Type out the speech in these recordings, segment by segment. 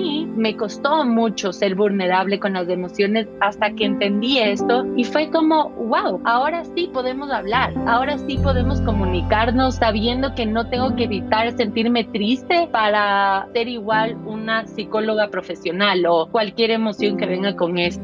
me costó mucho ser vulnerable con las emociones hasta que entendí esto y fue como, wow, ahora sí podemos hablar, ahora sí podemos comunicarnos sabiendo que no tengo que evitar sentirme triste para ser igual una psicóloga profesional o cualquier emoción que venga con esto.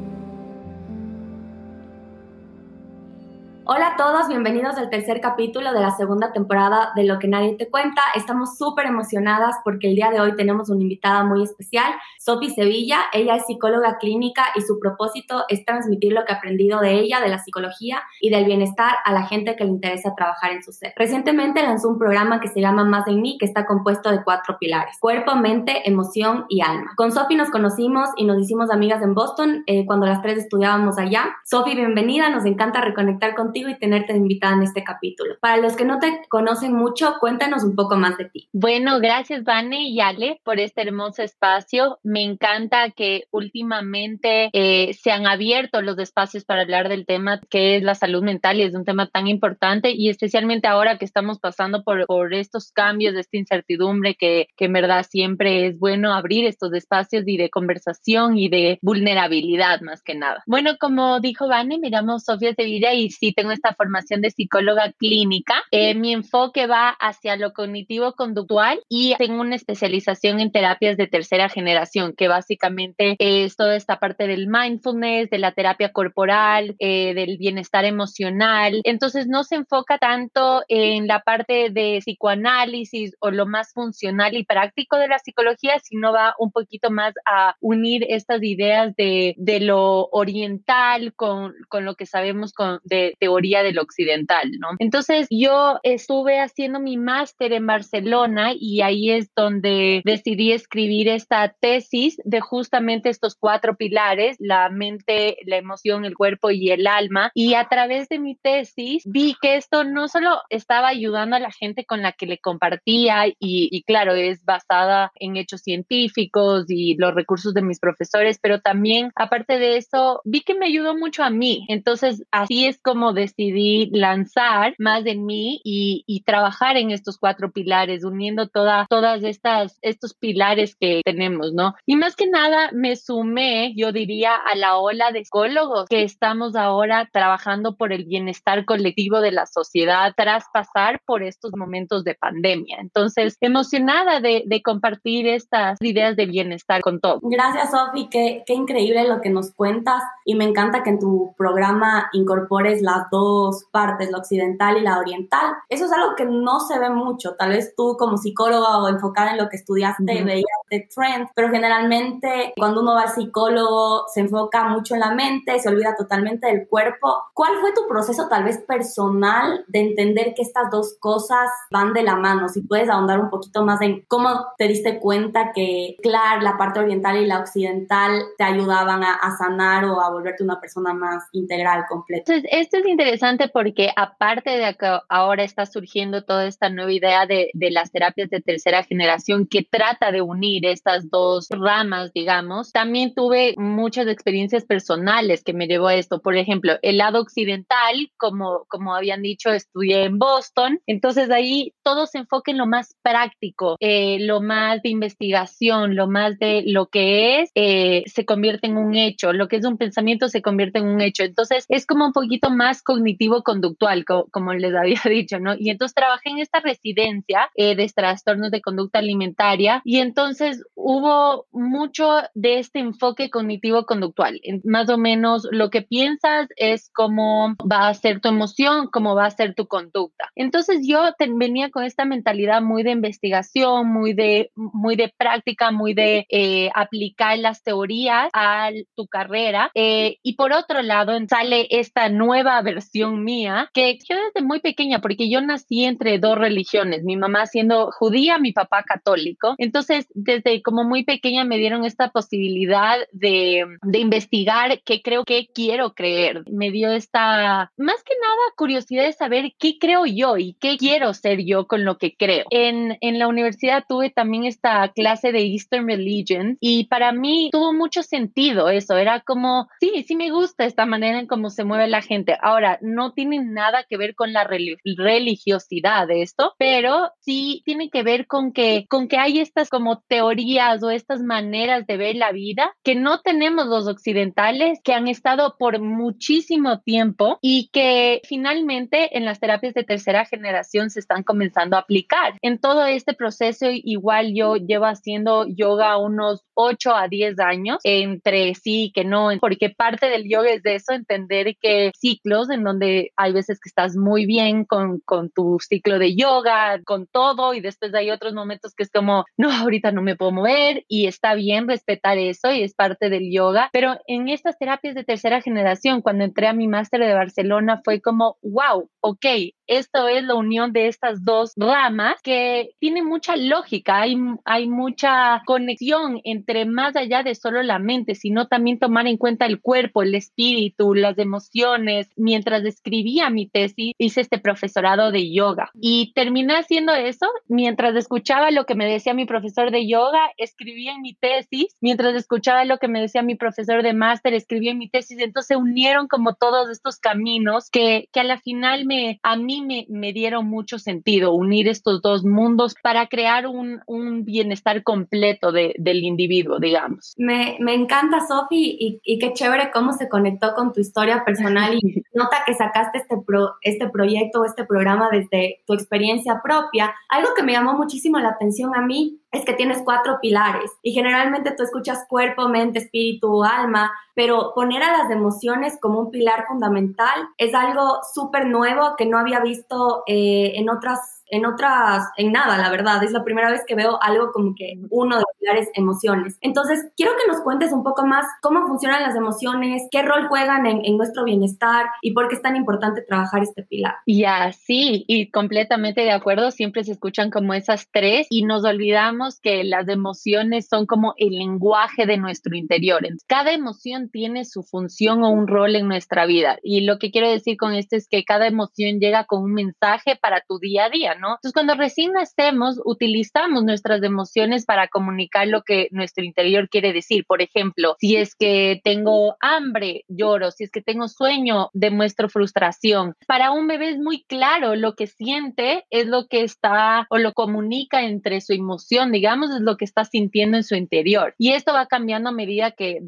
Hola todos, bienvenidos al tercer capítulo de la segunda temporada de Lo que nadie te cuenta. Estamos súper emocionadas porque el día de hoy tenemos una invitada muy especial, Sophie Sevilla. Ella es psicóloga clínica y su propósito es transmitir lo que ha aprendido de ella, de la psicología y del bienestar a la gente que le interesa trabajar en su ser. Recientemente lanzó un programa que se llama Más en mí, que está compuesto de cuatro pilares, cuerpo, mente, emoción y alma. Con Sophie nos conocimos y nos hicimos amigas en Boston eh, cuando las tres estudiábamos allá. Sophie, bienvenida, nos encanta reconectar contigo y tenerte invitada en este capítulo. Para los que no te conocen mucho, cuéntanos un poco más de ti. Bueno, gracias Vane y Ale por este hermoso espacio. Me encanta que últimamente eh, se han abierto los espacios para hablar del tema que es la salud mental y es un tema tan importante y especialmente ahora que estamos pasando por, por estos cambios, de esta incertidumbre que, que en verdad siempre es bueno abrir estos espacios y de conversación y de vulnerabilidad más que nada. Bueno, como dijo Vane, llamo Sofía Sevilla y sí tengo esta formación de psicóloga clínica. Eh, mi enfoque va hacia lo cognitivo-conductual y tengo una especialización en terapias de tercera generación, que básicamente es toda esta parte del mindfulness, de la terapia corporal, eh, del bienestar emocional. Entonces no se enfoca tanto en la parte de psicoanálisis o lo más funcional y práctico de la psicología, sino va un poquito más a unir estas ideas de, de lo oriental con, con lo que sabemos con, de teoría del occidental, ¿no? Entonces yo estuve haciendo mi máster en Barcelona y ahí es donde decidí escribir esta tesis de justamente estos cuatro pilares, la mente, la emoción, el cuerpo y el alma. Y a través de mi tesis vi que esto no solo estaba ayudando a la gente con la que le compartía y, y claro, es basada en hechos científicos y los recursos de mis profesores, pero también aparte de eso, vi que me ayudó mucho a mí. Entonces, así es como de decidí lanzar más de mí y, trabajar en estos cuatro pilares, uniendo toda, todas estas, estos pilares que tenemos, ¿no? Y más que nada me sumé, yo diría, a la ola de psicólogos que estamos ahora trabajando por el bienestar colectivo de la sociedad tras pasar por estos momentos de pandemia. Entonces, emocionada de, compartir estas ideas de bienestar con todos. Gracias, Sofi. Qué, qué increíble lo que nos cuentas y me encanta que en tu programa incorpores las dos partes, la occidental y la oriental. Eso es algo que no se ve mucho. Tal vez tú como psicóloga o enfocada en lo que estudiaste veías de trend, pero generalmente cuando uno va al psicólogo se enfoca mucho en la mente, se olvida totalmente del cuerpo. ¿Cuál fue tu proceso tal vez personal de entender que estas dos cosas van de la mano? Si puedes ahondar un poquito más en cómo te diste cuenta que, claro, la parte oriental y la occidental te ayudaban a, a sanar o a volverte una persona más integral, completa. Entonces, esto es interesante interesante porque aparte de que ahora está surgiendo toda esta nueva idea de, de, las terapias de tercera generación que trata de unir estas dos ramas, digamos, también tuve muchas experiencias personales que me llevó a esto. Por ejemplo, el lado occidental, como, como habían dicho, estudié en Boston, entonces ahí todo se enfoca en lo más práctico, eh, lo más de investigación, lo más de lo que es, eh, se convierte en un hecho, lo que es un pensamiento se convierte en un hecho. Entonces es como un poquito más cognitivo-conductual, como, les había dicho, ¿no? Y entonces trabajé en esta residencia eh, de trastornos de conducta alimentaria y entonces hubo mucho de este enfoque cognitivo-conductual. Más o menos lo que piensas es cómo va a ser tu emoción, cómo va a ser tu conducta. Entonces yo venía con esta mentalidad muy de investigación, muy de, muy de práctica, muy de eh, aplicar las teorías a tu carrera. Eh, y por otro lado sale esta nueva versión mía, que yo desde muy pequeña, porque yo nací entre dos religiones, mi mamá siendo judía, mi papá católico. Entonces, desde como muy pequeña me dieron esta posibilidad de, de investigar qué creo que quiero creer. Me dio esta, más que nada, curiosidad de saber qué creo yo y qué quiero ser yo con lo que creo. En, en la universidad tuve también esta clase de Eastern Religion y para mí tuvo mucho sentido eso. Era como, sí, sí me gusta esta manera en cómo se mueve la gente. Ahora, Ahora, no tiene nada que ver con la religiosidad de esto, pero sí tiene que ver con que, con que hay estas como teorías o estas maneras de ver la vida que no tenemos los occidentales, que han estado por muchísimo tiempo y que finalmente en las terapias de tercera generación se están comenzando a aplicar. En todo este proceso, igual yo llevo haciendo yoga unos 8 a 10 años, entre sí que no, porque parte del yoga es de eso, entender que ciclos en donde hay veces que estás muy bien con, con tu ciclo de yoga, con todo, y después hay otros momentos que es como, no, ahorita no me puedo mover y está bien respetar eso y es parte del yoga, pero en estas terapias de tercera generación, cuando entré a mi máster de Barcelona, fue como, wow, ok, esto es la unión de estas dos ramas que tiene mucha lógica, hay, hay mucha conexión entre más allá de solo la mente, sino también tomar en cuenta el cuerpo, el espíritu, las emociones. Mientras escribía mi tesis, hice este profesorado de yoga. Y terminé haciendo eso mientras escuchaba lo que me decía mi profesor de yoga, escribía en mi tesis, mientras escuchaba lo que me decía mi profesor de máster, escribía en mi tesis, entonces se unieron como todos estos caminos que, que a la final me, a mí me, dieron mucho sentido unir estos dos mundos para crear un, bienestar completo del individuo, digamos. Me, encanta, Sofi, y, y, qué chévere cómo se conectó con tu historia personal y nota que sacaste este, pro, este proyecto o este programa desde tu experiencia propia. Algo que me llamó muchísimo la atención a mí es que tienes cuatro pilares y generalmente tú escuchas cuerpo, mente, espíritu, alma, pero poner a las emociones como un pilar fundamental es algo súper nuevo que no había visto eh, en otras en otras, en nada, la verdad. Es la primera vez que veo algo como que uno de los pilares emociones. Entonces, quiero que nos cuentes un poco más cómo funcionan las emociones, qué rol juegan en, en nuestro bienestar y por qué es tan importante trabajar este pilar. Ya, sí, y completamente de acuerdo. Siempre se escuchan como esas tres y nos olvidamos que las emociones son como el lenguaje de nuestro interior. Cada emoción tiene su función o un rol en nuestra vida. Y lo que quiero decir con esto es que cada emoción llega con un mensaje para tu día a día. Entonces, cuando recién nacemos, utilizamos nuestras emociones para comunicar lo que nuestro interior quiere decir. Por ejemplo, si es que tengo hambre, lloro, si es que tengo sueño, demuestro frustración. Para un bebé es muy claro lo que siente, es lo que está o lo comunica entre su emoción, digamos, es lo que está sintiendo en su interior. Y esto va cambiando a medida que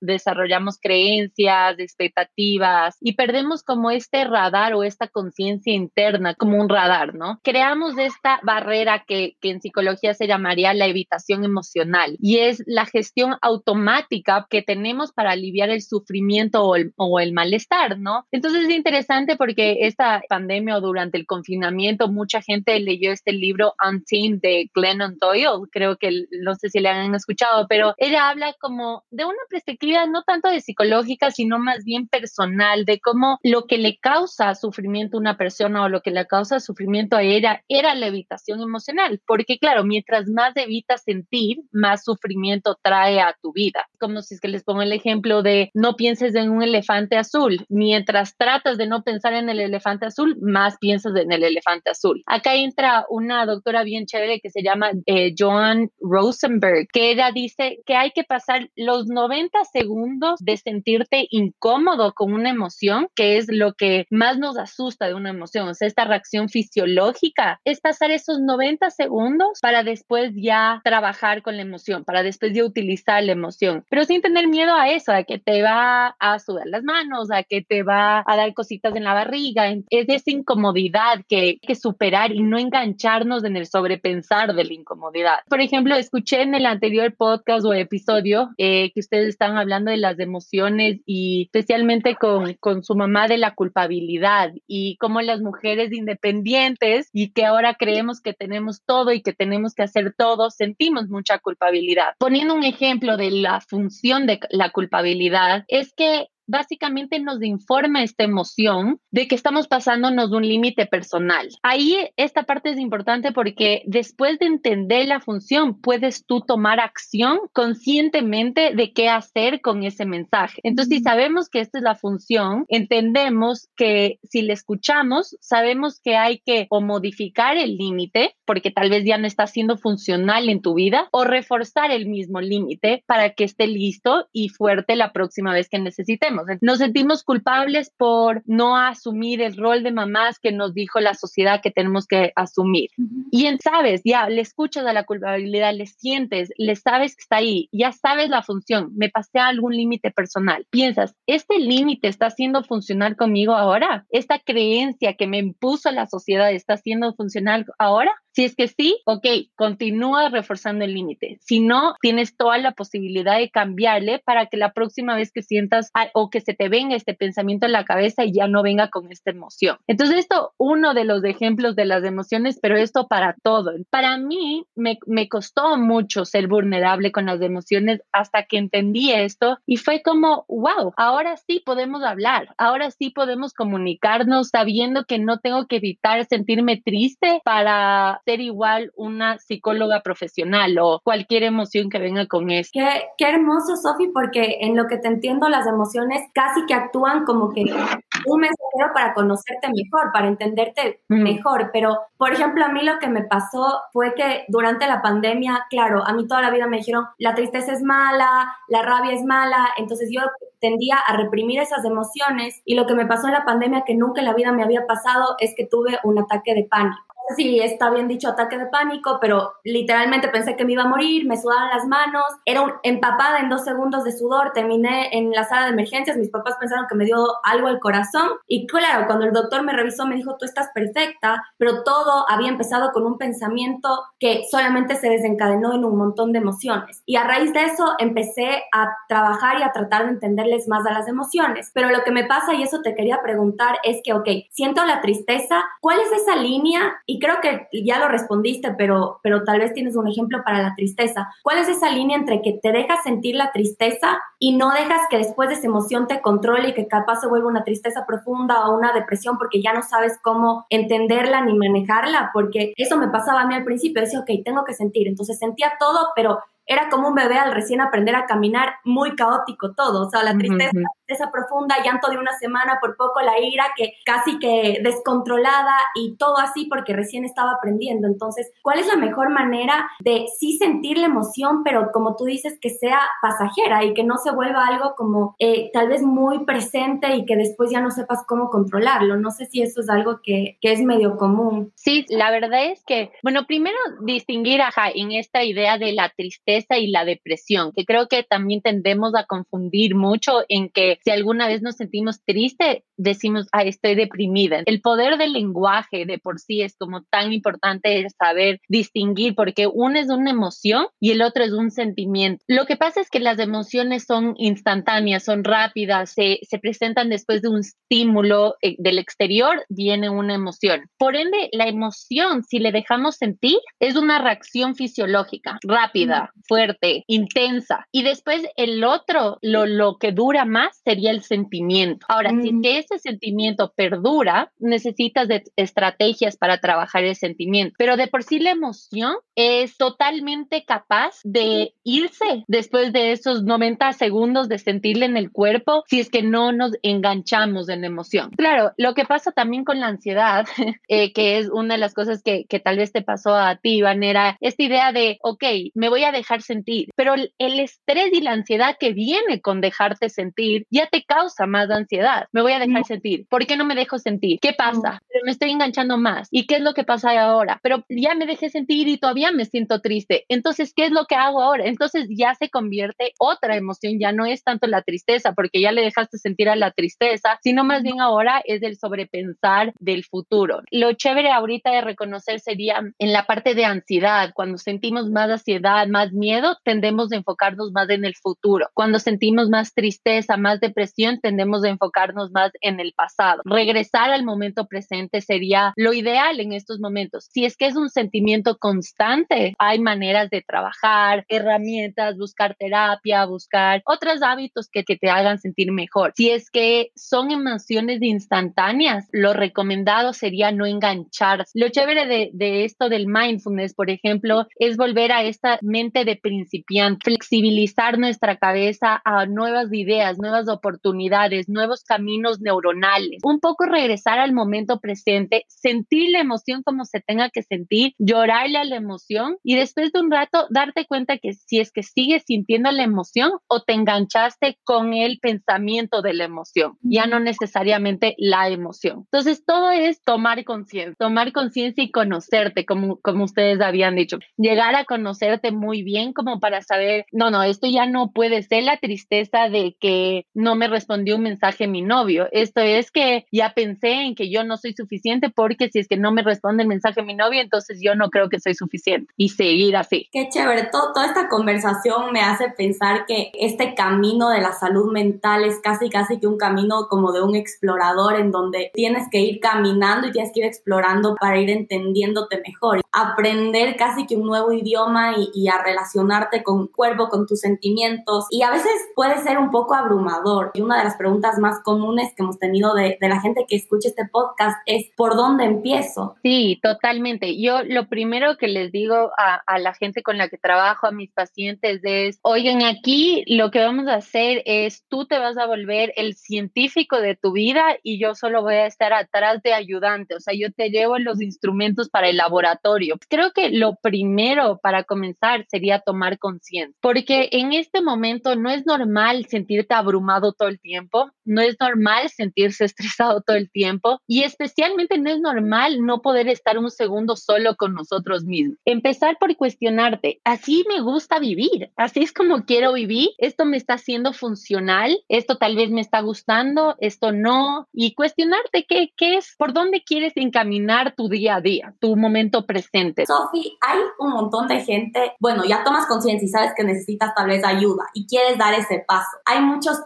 desarrollamos creencias, expectativas y perdemos como este radar o esta conciencia interna, como un radar, ¿no? Creamos esta barrera que, en psicología se llamaría la evitación emocional y es la gestión automática que tenemos para aliviar el sufrimiento o el, o el malestar, ¿no? Entonces es interesante porque esta pandemia o durante el confinamiento mucha gente leyó este libro Untamed de Glennon Doyle, creo que no sé si le han escuchado, pero ella habla como de una perspectiva no tanto de psicológica, sino más bien personal, de cómo lo que le causa sufrimiento a una persona o lo que le causa sufrimiento a era, era la evitación emocional, porque claro, mientras más evitas sentir, más sufrimiento trae a tu vida. Como si es que les pongo el ejemplo de no pienses en un elefante azul, mientras tratas de no pensar en el elefante azul, más piensas en el elefante azul. Acá entra una doctora bien chévere que se llama eh, Joan Rosenberg, que ella dice que hay que pasar los 90 segundos de sentirte incómodo con una emoción, que es lo que más nos asusta de una emoción, o sea, esta reacción fisiológica es pasar esos 90 segundos para después ya trabajar con la emoción, para después ya utilizar la emoción, pero sin tener miedo a eso, a que te va a sudar las manos, a que te va a dar cositas en la barriga. Es esa incomodidad que hay que superar y no engancharnos en el sobrepensar de la incomodidad. Por ejemplo, escuché en el anterior podcast o episodio eh, que ustedes estaban hablando de las emociones y especialmente con, con su mamá de la culpabilidad y cómo las mujeres independientes y que ahora creemos que tenemos todo y que tenemos que hacer todo, sentimos mucha culpabilidad. Poniendo un ejemplo de la función de la culpabilidad, es que básicamente nos informa esta emoción de que estamos pasándonos un límite personal. Ahí esta parte es importante porque después de entender la función, puedes tú tomar acción conscientemente de qué hacer con ese mensaje. Entonces, si sabemos que esta es la función, entendemos que si le escuchamos, sabemos que hay que o modificar el límite, porque tal vez ya no está siendo funcional en tu vida, o reforzar el mismo límite para que esté listo y fuerte la próxima vez que necesitemos. Hacemos. Nos sentimos culpables por no asumir el rol de mamás que nos dijo la sociedad que tenemos que asumir. Y sabes, ya le escuchas a la culpabilidad, le sientes, le sabes que está ahí, ya sabes la función, me pasé a algún límite personal. Piensas, ¿este límite está siendo funcional conmigo ahora? ¿Esta creencia que me impuso la sociedad está siendo funcional ahora? Si es que sí, ok, continúa reforzando el límite. Si no, tienes toda la posibilidad de cambiarle para que la próxima vez que sientas o que se te venga este pensamiento en la cabeza y ya no venga con esta emoción. Entonces, esto, uno de los ejemplos de las emociones, pero esto para todo. Para mí, me, me costó mucho ser vulnerable con las emociones hasta que entendí esto y fue como, wow, ahora sí podemos hablar, ahora sí podemos comunicarnos sabiendo que no tengo que evitar sentirme triste para ser igual una psicóloga profesional o cualquier emoción que venga con eso. Qué, qué hermoso, Sofi, porque en lo que te entiendo, las emociones casi que actúan como que un mensajero para conocerte mejor, para entenderte mm. mejor. Pero, por ejemplo, a mí lo que me pasó fue que durante la pandemia, claro, a mí toda la vida me dijeron, la tristeza es mala, la rabia es mala, entonces yo tendía a reprimir esas emociones y lo que me pasó en la pandemia que nunca en la vida me había pasado es que tuve un ataque de pánico si está bien dicho ataque de pánico, pero literalmente pensé que me iba a morir, me sudaban las manos, era un, empapada en dos segundos de sudor, terminé en la sala de emergencias, mis papás pensaron que me dio algo al corazón y claro, cuando el doctor me revisó me dijo, tú estás perfecta, pero todo había empezado con un pensamiento que solamente se desencadenó en un montón de emociones. Y a raíz de eso empecé a trabajar y a tratar de entenderles más a las emociones. Pero lo que me pasa, y eso te quería preguntar, es que, ok, siento la tristeza, ¿cuál es esa línea y creo que ya lo respondiste, pero, pero tal vez tienes un ejemplo para la tristeza. ¿Cuál es esa línea entre que te dejas sentir la tristeza y no dejas que después de esa emoción te controle y que capaz se vuelva una tristeza profunda o una depresión porque ya no sabes cómo entenderla ni manejarla? Porque eso me pasaba a mí al principio, decía, ok, tengo que sentir. Entonces sentía todo, pero era como un bebé al recién aprender a caminar, muy caótico todo, o sea, la tristeza, esa profunda, llanto de una semana, por poco la ira que casi que descontrolada y todo así porque recién estaba aprendiendo. Entonces, ¿cuál es la mejor manera de sí sentir la emoción, pero como tú dices, que sea pasajera y que no se vuelva algo como eh, tal vez muy presente y que después ya no sepas cómo controlarlo? No sé si eso es algo que, que es medio común. Sí, la verdad es que, bueno, primero distinguir, ajá, en esta idea de la tristeza y la depresión, que creo que también tendemos a confundir mucho en que si alguna vez nos sentimos triste, decimos, ah, estoy deprimida. El poder del lenguaje de por sí es como tan importante saber distinguir, porque uno es una emoción y el otro es un sentimiento. Lo que pasa es que las emociones son instantáneas, son rápidas, se, se presentan después de un estímulo eh, del exterior, viene una emoción. Por ende, la emoción, si le dejamos sentir, es una reacción fisiológica, rápida, fuerte, intensa. Y después el otro, lo, lo que dura más sería el sentimiento. Ahora, si mm. ese sentimiento perdura, necesitas de estrategias para trabajar el sentimiento. Pero de por sí la emoción es totalmente capaz de irse después de esos 90 segundos de sentirle en el cuerpo si es que no nos enganchamos en la emoción. Claro, lo que pasa también con la ansiedad, eh, que es una de las cosas que, que tal vez te pasó a ti, Iván, era esta idea de, ok, me voy a dejar sentir, pero el, estrés y la ansiedad que viene con dejarte sentir ya te causa más ansiedad. Me voy a dejar sentir. ¿Por qué no me dejo sentir? ¿Qué pasa? Pero me estoy enganchando más. ¿Y qué es lo que pasa ahora? Pero ya me dejé sentir y todavía me siento triste. Entonces, ¿qué es lo que hago ahora? Entonces ya se convierte otra emoción, ya no es tanto la tristeza, porque ya le dejaste sentir a la tristeza, sino más bien ahora es el sobrepensar del futuro. Lo chévere ahorita de reconocer sería en la parte de ansiedad, cuando sentimos más ansiedad, más miedo tendemos a enfocarnos más en el futuro. Cuando sentimos más tristeza, más depresión, tendemos a enfocarnos más en el pasado. Regresar al momento presente sería lo ideal en estos momentos. Si es que es un sentimiento constante, hay maneras de trabajar, herramientas, buscar terapia, buscar otros hábitos que, que te hagan sentir mejor. Si es que son emociones instantáneas, lo recomendado sería no engancharse. Lo chévere de, de esto del mindfulness, por ejemplo, es volver a esta mente de principiante, flexibilizar nuestra cabeza a nuevas ideas, nuevas oportunidades, nuevos caminos neuronales, un poco regresar al momento presente, sentir la emoción como se tenga que sentir, llorarle a la emoción y después de un rato darte cuenta que si es que sigues sintiendo la emoción o te enganchaste con el pensamiento de la emoción, ya no necesariamente la emoción. Entonces todo es tomar conciencia, tomar conciencia y conocerte, como, como ustedes habían dicho, llegar a conocerte muy bien como para saber, no, no, esto ya no puede ser la tristeza de que no me respondió un mensaje mi novio, esto es que ya pensé en que yo no soy suficiente porque si es que no me responde el mensaje mi novio, entonces yo no creo que soy suficiente y seguir así. Qué chévere, toda esta conversación me hace pensar que este camino de la salud mental es casi, casi que un camino como de un explorador en donde tienes que ir caminando y tienes que ir explorando para ir entendiéndote mejor. Aprender casi que un nuevo idioma y, a relacionarte con tu cuerpo, con tus sentimientos. Y a veces puede ser un poco abrumador. Y una de las preguntas más comunes que hemos tenido de, de la gente que escucha este podcast es, ¿por dónde empiezo? Sí, totalmente. Yo lo primero que les digo a, a la gente con la que trabajo, a mis pacientes, es, oigan, aquí lo que vamos a hacer es, tú te vas a volver el científico de tu vida y yo solo voy a estar atrás de ayudante. O sea, yo te llevo los instrumentos para el laboratorio. Creo que lo primero para comenzar sería tomar conciencia, porque en este momento no es normal sentirte abrumado todo el tiempo, no es normal sentirse estresado todo el tiempo y especialmente no es normal no poder estar un segundo solo con nosotros mismos. Empezar por cuestionarte, así me gusta vivir, así es como quiero vivir, esto me está haciendo funcional, esto tal vez me está gustando, esto no, y cuestionarte qué, qué es, por dónde quieres encaminar tu día a día, tu momento presente. Sofi, hay un montón de gente, bueno, ya tomas conciencia y sabes que necesitas tal vez ayuda y quieres dar ese paso. Hay muchos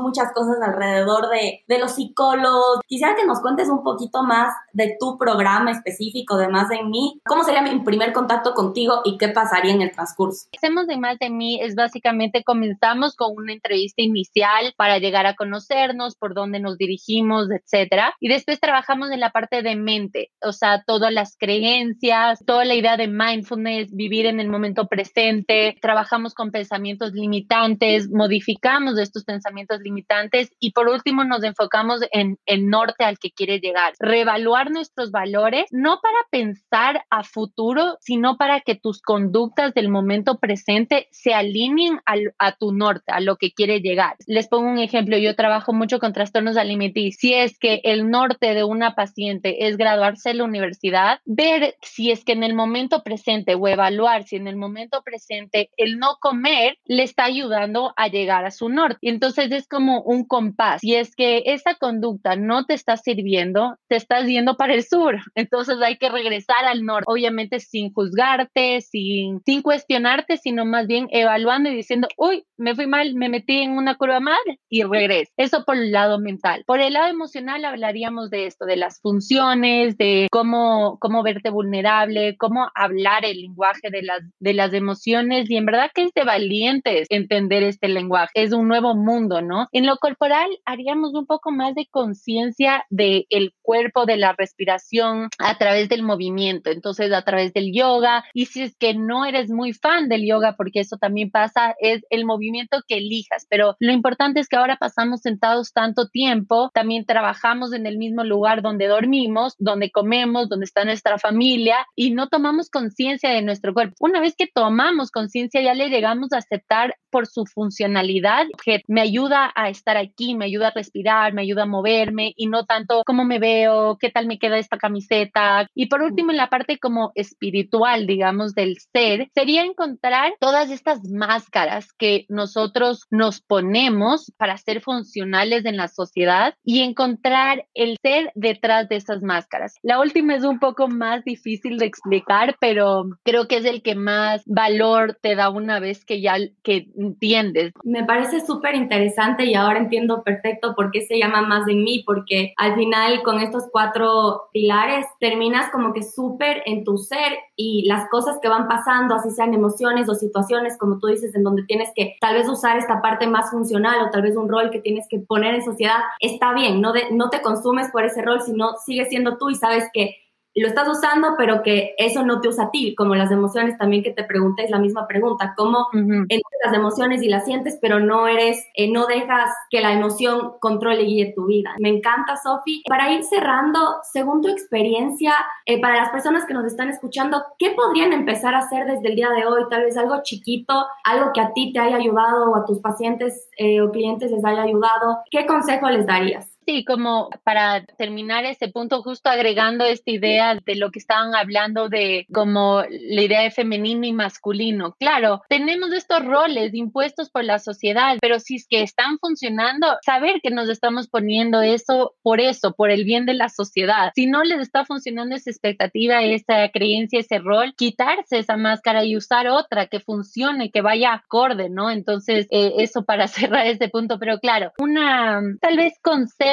muchas cosas alrededor de, de los psicólogos. Quisiera que nos cuentes un poquito más de tu programa específico de Más de Mí. ¿Cómo sería mi primer contacto contigo y qué pasaría en el transcurso? Hacemos de Más de Mí es básicamente comenzamos con una entrevista inicial para llegar a conocernos, por dónde nos dirigimos, etcétera. Y después trabajamos en la parte de mente, o sea, todas las creencias, toda la idea de mindfulness, vivir en el momento presente. Trabajamos con pensamientos limitantes, modificamos estos pensamientos limitantes y por último nos enfocamos en el norte al que quiere llegar. Reevaluar nuestros valores, no para pensar a futuro, sino para que tus conductas del momento presente se alineen a tu norte, a lo que quiere llegar. Les pongo un ejemplo, yo trabajo mucho con trastornos alimenticios. Si es que el norte de una paciente es graduarse en la universidad, ver si es que en el momento presente o evaluar si en el momento presente el no comer le está ayudando a llegar a su norte. Y entonces es como un compás. Si es que esa conducta no te está sirviendo, te estás yendo para el sur. Entonces hay que regresar al norte, obviamente sin juzgarte, sin, sin cuestionarte, sino más bien evaluando y diciendo, uy, me fui mal, me metí en una curva mal y regreso. Eso por el lado mental. Por el lado emocional hablaríamos de esto, de las funciones, de cómo, cómo verte vulnerable, cómo hablar el lenguaje de las, de las emociones y en verdad que es de valientes entender este lenguaje. Es un nuevo mundo, ¿no? En lo corporal haríamos un poco más de conciencia del el cuerpo, de la respiración a través del movimiento, entonces a través del yoga. Y si es que no eres muy fan del yoga, porque eso también pasa, es el movimiento que elijas. Pero lo importante es que ahora pasamos sentados tanto tiempo, también trabajamos en el mismo lugar donde dormimos, donde comemos, donde está nuestra familia y no tomamos conciencia de nuestro cuerpo. Una vez que tomamos conciencia, ya le llegamos a aceptar por su funcionalidad, que me ayuda a estar aquí, me ayuda a respirar, me ayuda a moverme y no tanto cómo me veo, qué tal me queda esta camiseta. Y por último, en la parte como espiritual, digamos, del ser, sería encontrar todas estas máscaras que nosotros nos ponemos para ser funcionales en la sociedad y encontrar el ser detrás de esas máscaras. La última es un poco más difícil de explicar, pero creo que es el que más valor te da una vez que ya que entiendes. Me parece súper interesante y ahora entiendo perfecto por qué se llama más de mí, porque al final con estos cuatro pilares terminas como que súper en tu ser y las cosas que van pasando, así sean emociones o situaciones, como tú dices, en donde tienes que tal vez usar esta parte más funcional o tal vez un rol que tienes que poner en sociedad, está bien, no, no te consumes por ese rol, sino sigues siendo tú y sabes que lo estás usando, pero que eso no te usa a ti, como las emociones también que te pregunté, es la misma pregunta, cómo uh las emociones y las sientes, pero no eres, eh, no dejas que la emoción controle y guíe tu vida. Me encanta, Sofi. Para ir cerrando, según tu experiencia, eh, para las personas que nos están escuchando, ¿qué podrían empezar a hacer desde el día de hoy? Tal vez algo chiquito, algo que a ti te haya ayudado o a tus pacientes eh, o clientes les haya ayudado. ¿Qué consejo les darías? Sí, como para terminar ese punto, justo agregando esta idea de lo que estaban hablando de como la idea de femenino y masculino. Claro, tenemos estos roles impuestos por la sociedad, pero si es que están funcionando, saber que nos estamos poniendo eso por eso, por el bien de la sociedad. Si no les está funcionando esa expectativa, esa creencia, ese rol, quitarse esa máscara y usar otra que funcione, que vaya acorde, ¿no? Entonces, eh, eso para cerrar este punto, pero claro, una tal vez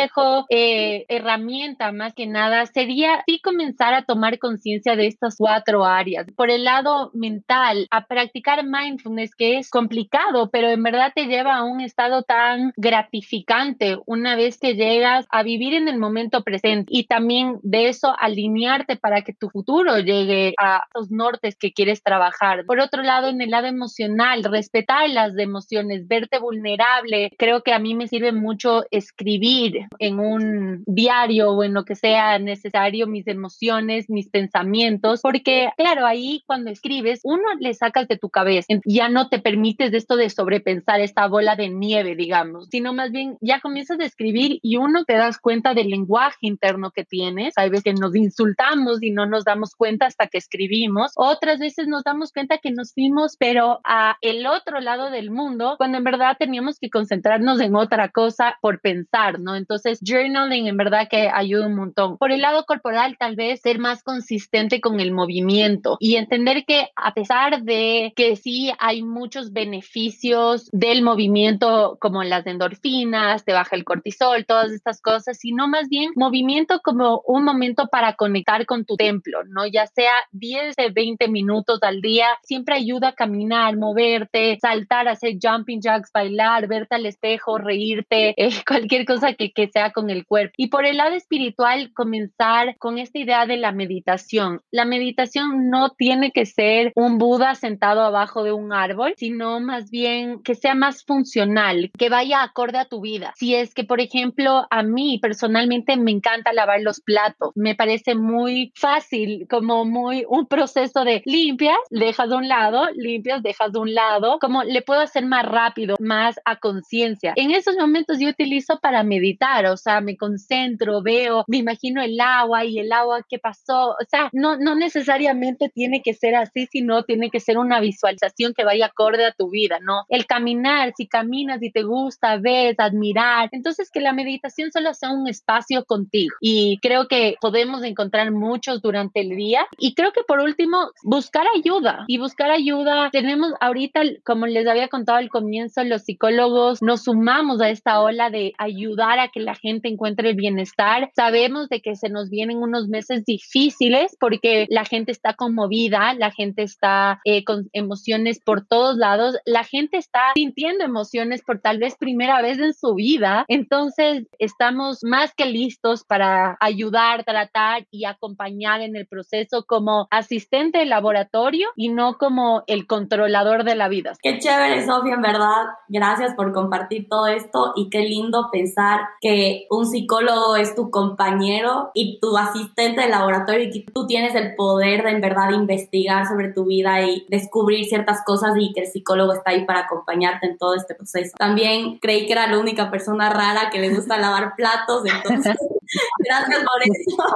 consejo eh, herramienta más que nada sería sí comenzar a tomar conciencia de estas cuatro áreas. Por el lado mental, a practicar mindfulness, que es complicado, pero en verdad te lleva a un estado tan gratificante una vez que llegas a vivir en el momento presente y también de eso alinearte para que tu futuro llegue a los nortes que quieres trabajar. Por otro lado, en el lado emocional, respetar las emociones, verte vulnerable. Creo que a mí me sirve mucho escribir en un diario o en lo que sea necesario mis emociones, mis pensamientos, porque claro, ahí cuando escribes, uno le sacas de tu cabeza, ya no te permites de esto de sobrepensar esta bola de nieve, digamos, sino más bien ya comienzas a escribir y uno te das cuenta del lenguaje interno que tienes. Hay veces que nos insultamos y no nos damos cuenta hasta que escribimos, otras veces nos damos cuenta que nos fuimos, pero a el otro lado del mundo, cuando en verdad teníamos que concentrarnos en otra cosa por pensar, ¿no? Entonces, journaling en verdad que ayuda un montón. Por el lado corporal, tal vez ser más consistente con el movimiento y entender que a pesar de que sí hay muchos beneficios del movimiento como las endorfinas, te baja el cortisol, todas estas cosas, sino más bien movimiento como un momento para conectar con tu templo, ¿no? Ya sea 10 de 20 minutos al día, siempre ayuda a caminar, moverte, saltar, hacer jumping jacks, bailar, verte al espejo, reírte, eh, cualquier cosa que, que sea con el cuerpo. Y por el lado espiritual, comenzar con esta idea de la meditación. La meditación no tiene que ser un Buda sentado abajo de un árbol, sino más bien que sea más funcional, que vaya acorde a tu vida. Si es que, por ejemplo, a mí personalmente me encanta lavar los platos, me parece muy fácil, como muy un proceso de limpias, dejas de un lado, limpias, dejas de un lado, como le puedo hacer más rápido, más a conciencia. En esos momentos yo utilizo para meditar, o sea, me concentro, veo, me imagino el agua y el agua que pasó, o sea, no, no necesariamente tiene que ser así, sino tiene que ser una visualización que vaya acorde a tu vida, ¿no? El caminar, si caminas y te gusta, ves, admirar, entonces que la meditación solo sea un espacio contigo. Y creo que podemos encontrar muchos durante el día. Y creo que por último, buscar ayuda. Y buscar ayuda, tenemos ahorita, como les había contado al comienzo, los psicólogos nos sumamos a esta ola de ayudar a que la gente encuentre el bienestar. Sabemos de que se nos vienen unos meses difíciles porque la gente está conmovida, la gente está eh, con emociones por todos lados, la gente está sintiendo emociones por tal vez primera vez en su vida. Entonces, estamos más que listos para ayudar, tratar y acompañar en el proceso como asistente de laboratorio y no como el controlador de la vida. Qué chévere, Sofía, en verdad. Gracias por compartir todo esto y qué lindo pensar que un psicólogo es tu compañero y tu asistente de laboratorio y tú tienes el poder de en verdad investigar sobre tu vida y descubrir ciertas cosas y que el psicólogo está ahí para acompañarte en todo este proceso. También creí que era la única persona rara que le gusta lavar platos, entonces gracias por eso.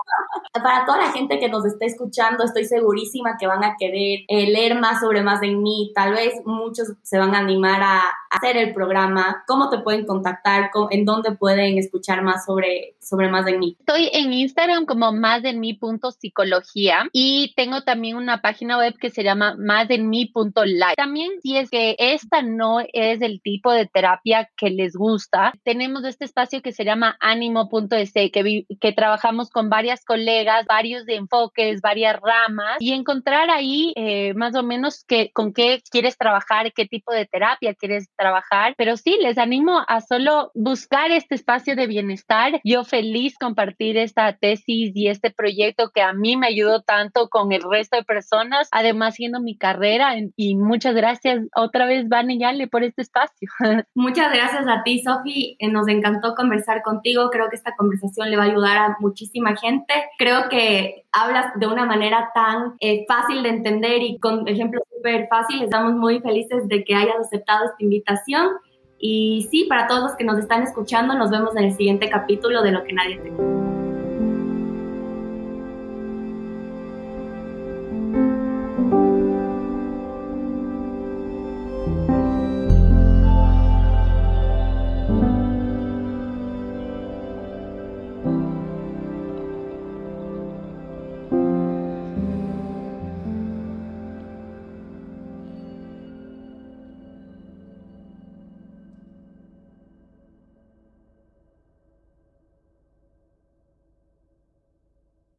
para toda la gente que nos esté escuchando, estoy segurísima que van a querer eh, leer más sobre Más de mí, tal vez muchos se van a animar a hacer el programa, cómo te pueden contactar, en dónde pueden escuchar más sobre, sobre Más de mí. Estoy en Instagram como más de mí punto psicología y tengo también una página web que se llama más de mí punto live. También si es que esta no es el tipo de terapia que les gusta, tenemos este espacio que se llama ánimo.es que que, que trabajamos con varias colegas, varios de enfoques, varias ramas y encontrar ahí eh, más o menos que, con qué quieres trabajar, qué tipo de terapia quieres trabajar. Pero sí, les animo a solo buscar este espacio de bienestar. Yo feliz compartir esta tesis y este proyecto que a mí me ayudó tanto con el resto de personas, además siendo mi carrera. Y muchas gracias otra vez, Van y por este espacio. Muchas gracias a ti, Sofi. Eh, nos encantó conversar contigo. Creo que esta conversación va a ayudar a muchísima gente. Creo que hablas de una manera tan eh, fácil de entender y con ejemplos súper fáciles. Estamos muy felices de que hayas aceptado esta invitación. Y sí, para todos los que nos están escuchando, nos vemos en el siguiente capítulo de Lo que nadie te